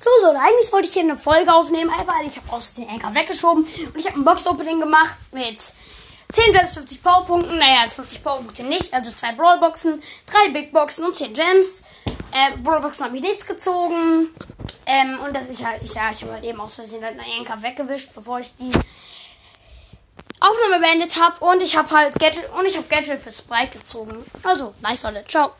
So, so, eigentlich wollte ich hier eine Folge aufnehmen, aber ich habe aus den Anker weggeschoben und ich habe ein Box-Opening gemacht mit 10 Gems, 50 Powerpunkten, naja, 50 Powerpunkte nicht, also zwei Brawlboxen, drei Big Boxen und 10 Gems. Äh, Brawlboxen habe ich nichts gezogen. Ähm, und das ich halt, ich, ja, ich habe halt eben aus Versehen halt einen Anker weggewischt, bevor ich die Aufnahme beendet habe. Und ich habe halt Gadget, und ich habe Gadget für Sprite gezogen. Also, nice, alle. Ciao.